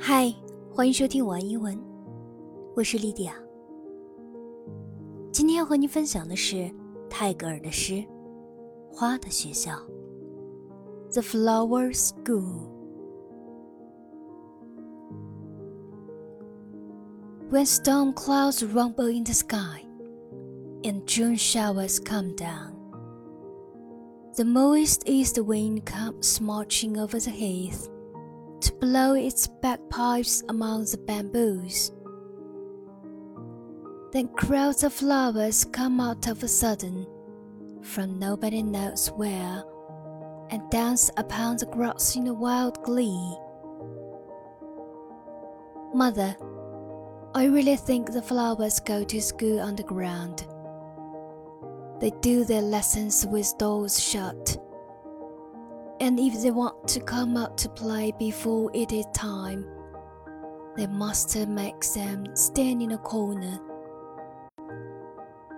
嗨，欢迎收听晚英文，我是莉迪亚。今天要和你分享的是泰戈尔的诗《花的学校》（The Flower School）。When storm clouds rumble in the sky and June showers come down, the moist east wind comes marching over the heath to blow its bagpipes among the bamboos. Then crowds of flowers come out of a sudden, from nobody knows where, and dance upon the grass in a wild glee. Mother, I really think the flowers go to school underground. They do their lessons with doors shut. And if they want to come out to play before it is time, their master makes them stand in a corner.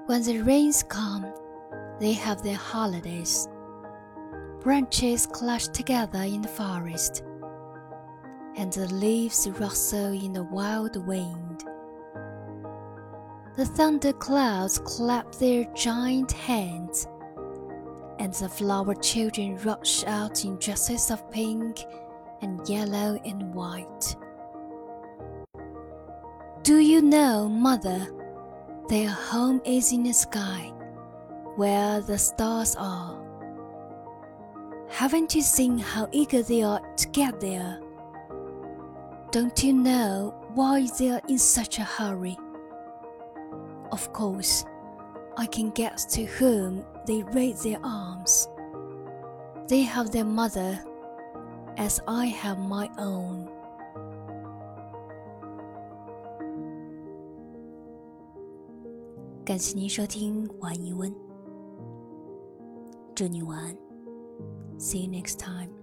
When the rains come, they have their holidays. Branches clash together in the forest, and the leaves rustle in the wild wind. The thunder clouds clap their giant hands, and the flower children rush out in dresses of pink and yellow and white. Do you know, Mother, their home is in the sky, where the stars are? Haven't you seen how eager they are to get there? Don't you know why they are in such a hurry? Of course, I can guess to whom they raise their arms. They have their mother, as I have my own. See you next time.